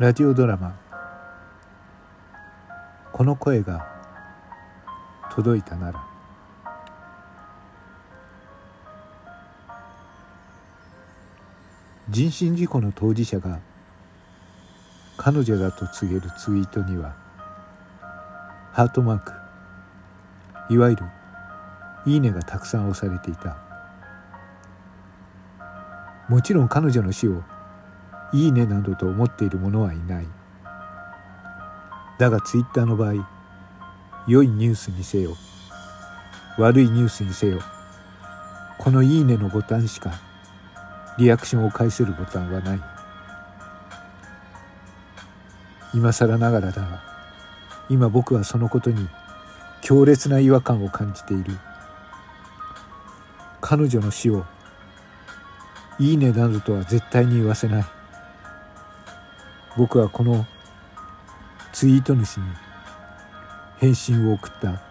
ラジオドラマ「この声が届いたなら」人身事故の当事者が彼女だと告げるツイートにはハートマークいわゆる「いいね」がたくさん押されていた。もちろん彼女の死を「いいね」などと思っている者はいない。だがツイッターの場合良いニュースにせよ悪いニュースにせよこの「いいね」のボタンしかリアクションを返せるボタンはない。今更ながらだが今僕はそのことに強烈な違和感を感じている。彼女の死を「いいね」などとは絶対に言わせない。僕はこのツイート主に返信を送った。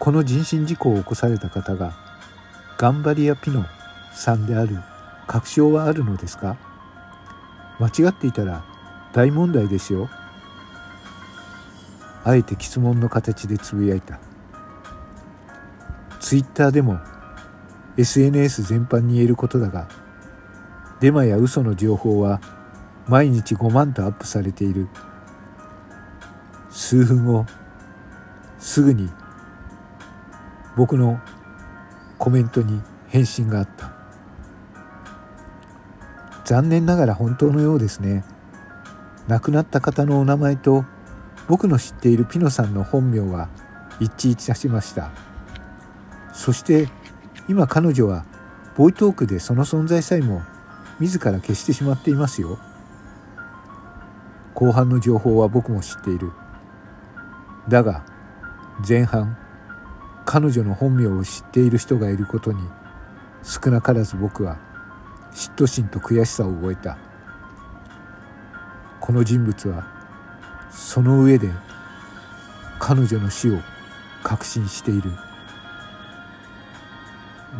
この人身事故を起こされた方が頑張り屋ピノさんである確証はあるのですか？間違っていたら大問題ですよ。あえて質問の形でつぶやいた。ツイッターでも SNS 全般に言えることだがデマや嘘の情報は毎日5万とアップされている。数分後すぐに僕のコメントに返信があった。残念ながら本当のようですね。亡くなった方のお名前と僕の知っているピノさんの本名は一致いたしました。そして今彼女はボイトークでその存在さえも自ら消してしまっていますよ。後半の情報は僕も知っている。だが前半彼女の本名を知っている人がいることに少なからず僕は嫉妬心と悔しさを覚えた。この人物はその上で彼女の死を確信している。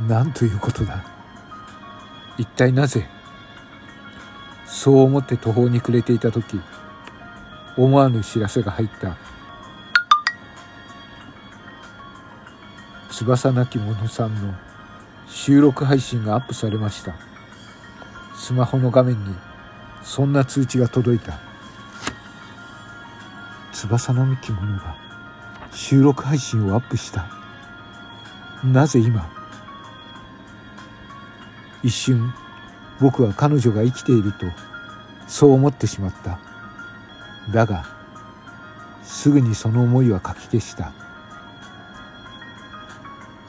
何ということだ。一体なぜそう思って途方に暮れていた時思わぬ知らせが入った。翼なき者さんの収録配信がアップされました。スマホの画面にそんな通知が届いた。翼のき者が収録配信をアップした。なぜ今？一瞬僕は彼女が生きているとそう思ってしまった。だがすぐにその思いはかき消した。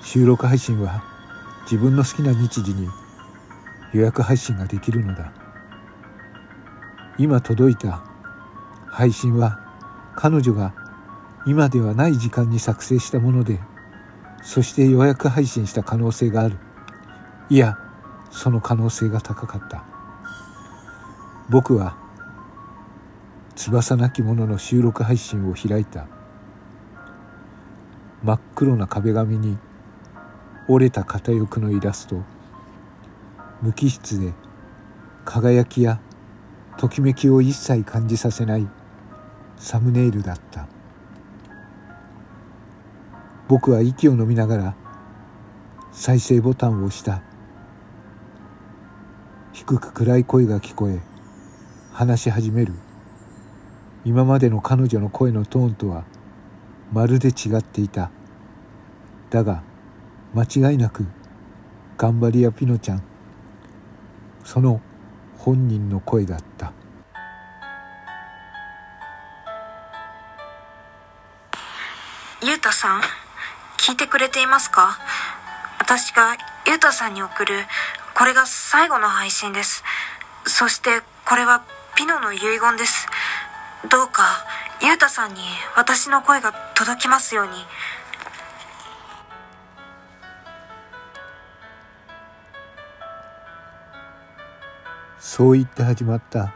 収録配信は自分の好きな日時に予約配信ができるのだ。今届いた配信は彼女が今ではない時間に作成したものでそして予約配信した可能性がある。いやその可能性が高かった。僕は翼なき者の収録配信を開いた。真っ黒な壁紙に折れた片翼のイラスト。無機質で輝きやときめきを一切感じさせないサムネイルだった。僕は息を飲みながら再生ボタンを押した。低く暗い声が聞こえ話し始める。今までの彼女の声のトーンとはまるで違っていた。だが間違いなく頑張り屋ピノちゃんその本人の声だった。ゆうたさん聞いてくれていますか？私がゆうたさんに送るこれが最後の配信です。そしてこれはピノの遺言です。どうかゆうたさんに私の声が届きますように。そう言って始まった。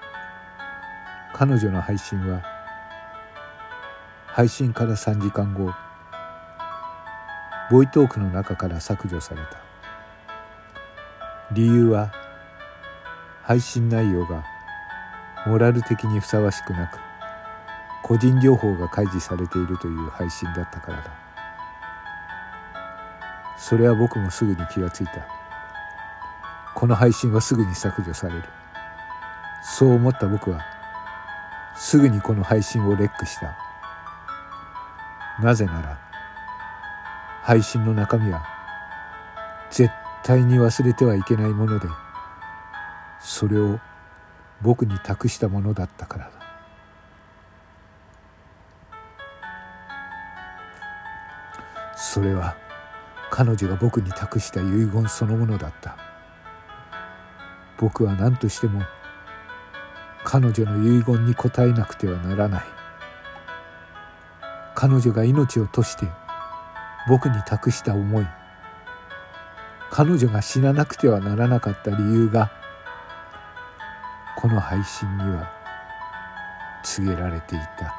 彼女の配信は配信から3時間後ボイトークの中から削除された。理由は配信内容がモラル的にふさわしくなく個人情報が開示されているという配信だったからだ。それは僕もすぐに気がついた。この配信はすぐに削除される。そう思った僕はすぐにこの配信をレックした。なぜなら配信の中身は絶対に忘れてはいけないものでそれを僕に託したものだったからだ。それは彼女が僕に託した遺言そのものだった。僕は何としても彼女の遺言に応えなくてはならない。彼女が命を賭して僕に託した思い。彼女が死ななくてはならなかった理由がこの配信には告げられていた。